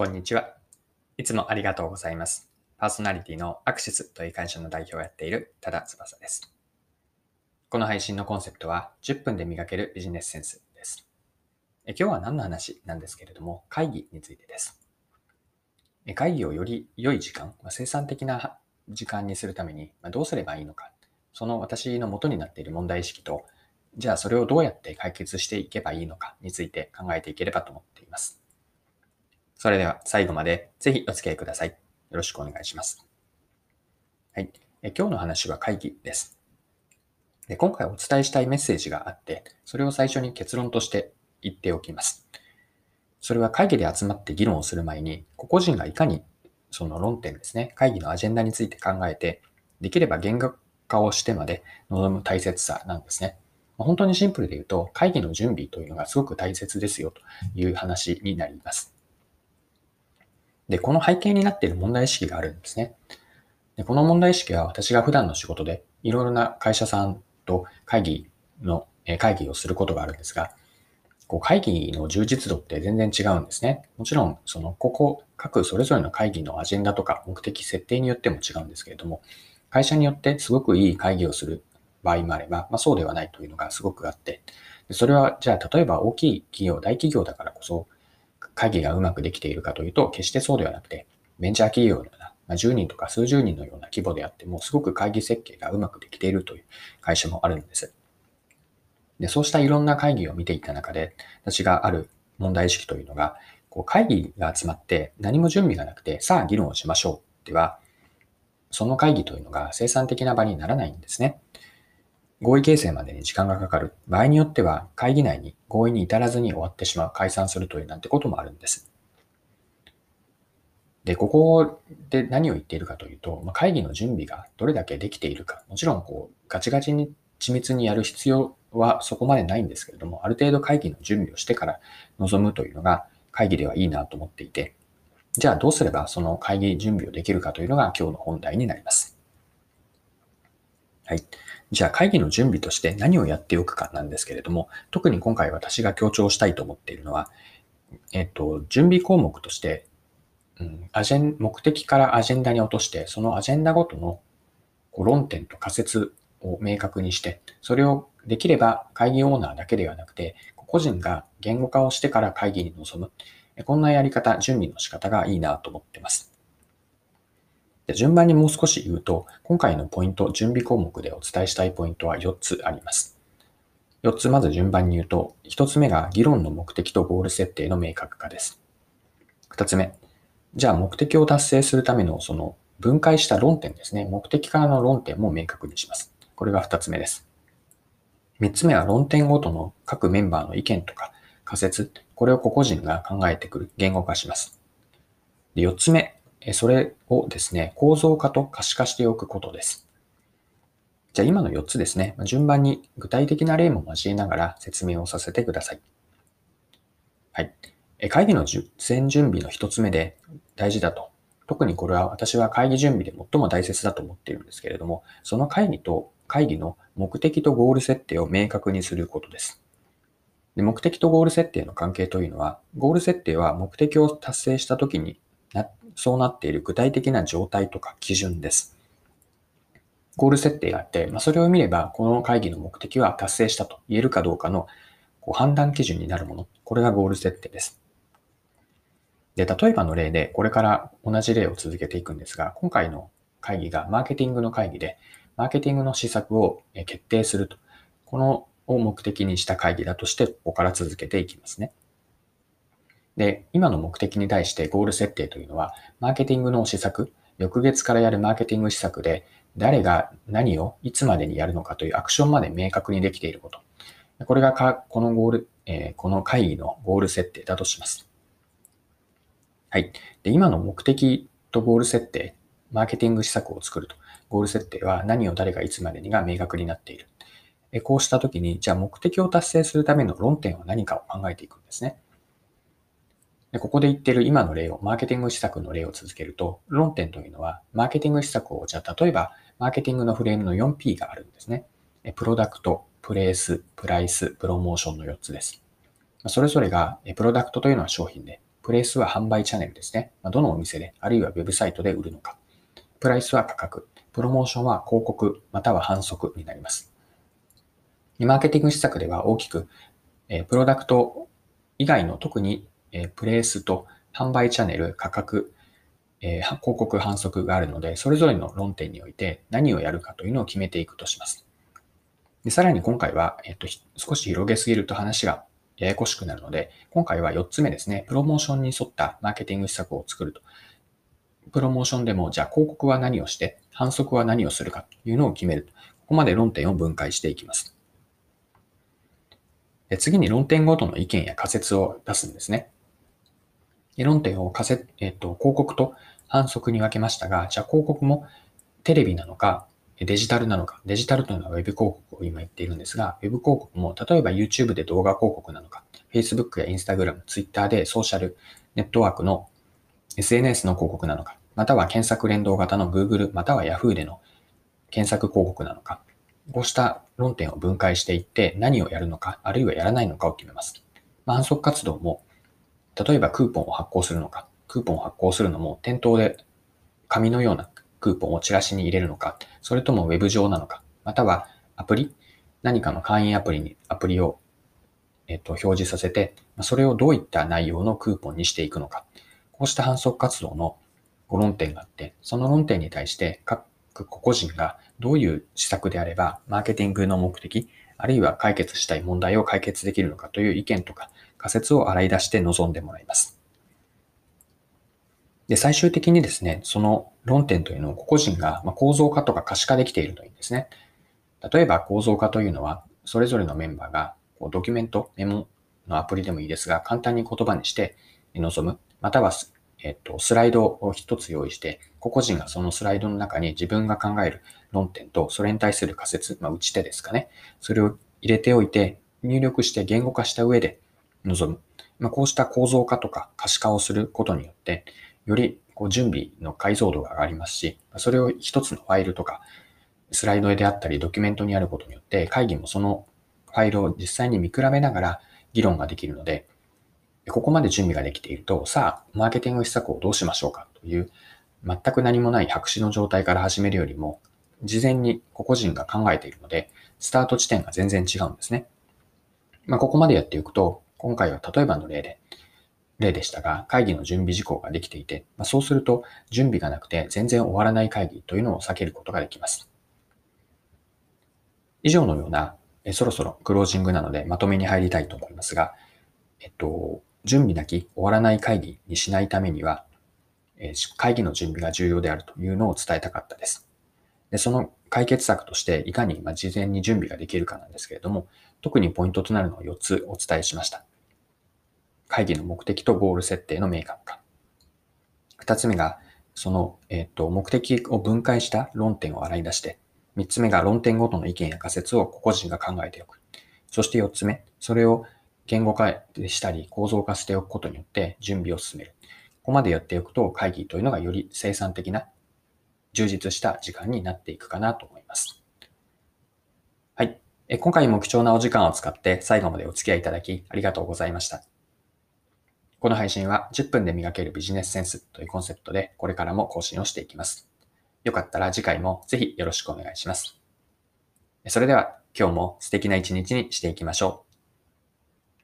こんにちは。いつもありがとうございます。パーソナリティのアクシスという会社の代表をやっている多田翼です。この配信のコンセプトは10分で磨けるビジネスセンスです。え今日は何の話なんですけれども、会議についてです。え会議をより良い時間、まあ生産的な時間にするためにまあどうすればいいのか、その私の元になっている問題意識と、じゃあそれをどうやって解決していけばいいのかについて考えていければと思っています。それでは最後までぜひお付き合いください。よろしくお願いします。はい。え今日の話は会議ですで。今回お伝えしたいメッセージがあって、それを最初に結論として言っておきます。それは会議で集まって議論をする前に、個々人がいかにその論点ですね、会議のアジェンダについて考えて、できれば言語化をしてまで望む大切さなんですね。本当にシンプルで言うと、会議の準備というのがすごく大切ですよという話になります。で、この背景になっている問題意識があるんですね。でこの問題意識は私が普段の仕事でいろいろな会社さんと会議の、え会議をすることがあるんですが、こう会議の充実度って全然違うんですね。もちろん、その、ここ、各それぞれの会議のアジェンダとか目的、設定によっても違うんですけれども、会社によってすごくいい会議をする場合もあれば、まあ、そうではないというのがすごくあって、それは、じゃあ、例えば大きい企業、大企業だからこそ、会議がうまくできているかというと、決してそうではなくて、ベンチャー企業のような、まあ、10人とか数十人のような規模であっても、すごく会議設計がうまくできているという会社もあるんです。で、そうしたいろんな会議を見ていた中で、私がある問題意識というのが、こう会議が集まって何も準備がなくて、さあ議論をしましょうでは、その会議というのが生産的な場にならないんですね。合意形成までに時間がかかる。場合によっては会議内に合意に至らずに終わってしまう、解散するというなんてこともあるんです。で、ここで何を言っているかというと、まあ、会議の準備がどれだけできているか、もちろんこうガチガチに緻密にやる必要はそこまでないんですけれども、ある程度会議の準備をしてから臨むというのが会議ではいいなと思っていて、じゃあどうすればその会議準備をできるかというのが今日の本題になります。はい。じゃあ会議の準備として何をやっておくかなんですけれども、特に今回私が強調したいと思っているのは、えっと、準備項目として、うん、アジェン目的からアジェンダに落として、そのアジェンダごとのこう論点と仮説を明確にして、それをできれば会議オーナーだけではなくて、個人が言語化をしてから会議に臨む。こんなやり方、準備の仕方がいいなと思ってます。で順番にもう少し言うと、今回のポイント、準備項目でお伝えしたいポイントは4つあります。4つまず順番に言うと、1つ目が議論の目的とゴール設定の明確化です。2つ目、じゃあ目的を達成するためのその分解した論点ですね。目的からの論点も明確にします。これが2つ目です。3つ目は論点ごとの各メンバーの意見とか仮説、これを個々人が考えてくる、言語化します。で4つ目、それをですね、構造化と可視化しておくことです。じゃあ今の4つですね、順番に具体的な例も交えながら説明をさせてください。はい。会議の前準備の1つ目で大事だと。特にこれは私は会議準備で最も大切だと思っているんですけれども、その会議と会議の目的とゴール設定を明確にすることです。で目的とゴール設定の関係というのは、ゴール設定は目的を達成したときになそうなっている具体的な状態とか基準です。ゴール設定があって、まあ、それを見れば、この会議の目的は達成したと言えるかどうかのこう判断基準になるもの。これがゴール設定です。で、例えばの例で、これから同じ例を続けていくんですが、今回の会議がマーケティングの会議で、マーケティングの施策を決定すると。このを目的にした会議だとして、ここから続けていきますね。で、今の目的に対してゴール設定というのは、マーケティングの施策、翌月からやるマーケティング施策で、誰が何をいつまでにやるのかというアクションまで明確にできていること。これがかこのゴール、えー、この会議のゴール設定だとします。はい。で、今の目的とゴール設定、マーケティング施策を作ると。ゴール設定は何を誰がいつまでにが明確になっている。こうしたときに、じゃあ目的を達成するための論点は何かを考えていくんですね。でここで言ってる今の例を、マーケティング施策の例を続けると、論点というのは、マーケティング施策を、じゃあ例えば、マーケティングのフレームの 4P があるんですね。プロダクト、プレイス、プライス、プロモーションの4つです。それぞれが、プロダクトというのは商品で、プレイスは販売チャンネルですね。どのお店で、あるいはウェブサイトで売るのか。プライスは価格。プロモーションは広告または反則になります。マーケティング施策では大きく、プロダクト以外の特に、えプレイスと販売チャンネル、価格、え広告反則があるので、それぞれの論点において何をやるかというのを決めていくとします。でさらに今回は、えっと、少し広げすぎると話がややこしくなるので、今回は4つ目ですね、プロモーションに沿ったマーケティング施策を作ると。プロモーションでも、じゃあ広告は何をして、反則は何をするかというのを決める。ここまで論点を分解していきます。で次に論点ごとの意見や仮説を出すんですね。論点を仮説、えっと、広告と反則に分けましたが、じゃあ広告もテレビなのか、デジタルなのか、デジタルというのは Web 広告を今言っているんですが、Web 広告も例えば YouTube で動画広告なのか、Facebook や Instagram、Twitter でソーシャルネットワークの SNS の広告なのか、または検索連動型の Google または Yahoo での検索広告なのか、こうした論点を分解していって何をやるのか、あるいはやらないのかを決めます。まあ、反則活動も、例えばクーポンを発行するのか、クーポンを発行するのも店頭で紙のようなクーポンをチラシに入れるのか、それともウェブ上なのか、またはアプリ、何かの会員アプリに、アプリを、えっと、表示させて、それをどういった内容のクーポンにしていくのか。こうした反則活動のご論点があって、その論点に対して各個々人がどういう施策であれば、マーケティングの目的、あるいは解決したい問題を解決できるのかという意見とか仮説を洗い出して臨んでもらいます。で、最終的にですね、その論点というのを個々人が構造化とか可視化できているといいんですね。例えば構造化というのは、それぞれのメンバーがドキュメント、メモのアプリでもいいですが、簡単に言葉にして臨む。または、えっと、スライドを一つ用意して、個々人がそのスライドの中に自分が考える論点と、それに対する仮説、まあ、打ち手ですかね。それを入れておいて、入力して言語化した上で臨む。まあ、こうした構造化とか可視化をすることによって、よりこう準備の解像度が上がりますし、それを一つのファイルとか、スライドであったりドキュメントにあることによって、会議もそのファイルを実際に見比べながら議論ができるので、ここまで準備ができていると、さあ、マーケティング施策をどうしましょうかという、全く何もない白紙の状態から始めるよりも、事前に個々人が考えているので、スタート地点が全然違うんですね。まあ、ここまでやっていくと、今回は例えばの例で、例でしたが、会議の準備事項ができていて、ま、そうすると準備がなくて全然終わらない会議というのを避けることができます。以上のような、えそろそろクロージングなのでまとめに入りたいと思いますが、えっと、準備なき終わらない会議にしないためには、え会議の準備が重要であるというのを伝えたかったです。でその解決策として、いかにま事前に準備ができるかなんですけれども、特にポイントとなるのを4つお伝えしました。会議の目的とゴール設定の明確化。二つ目が、その、えっ、と、目的を分解した論点を洗い出して、三つ目が論点ごとの意見や仮説を個々人が考えておく。そして四つ目、それを言語化したり構造化しておくことによって準備を進める。ここまでやっておくと会議というのがより生産的な充実した時間になっていくかなと思います。はい。今回も貴重なお時間を使って最後までお付き合いいただきありがとうございました。この配信は10分で磨けるビジネスセンスというコンセプトでこれからも更新をしていきます。よかったら次回もぜひよろしくお願いします。それでは今日も素敵な一日にしていきましょう。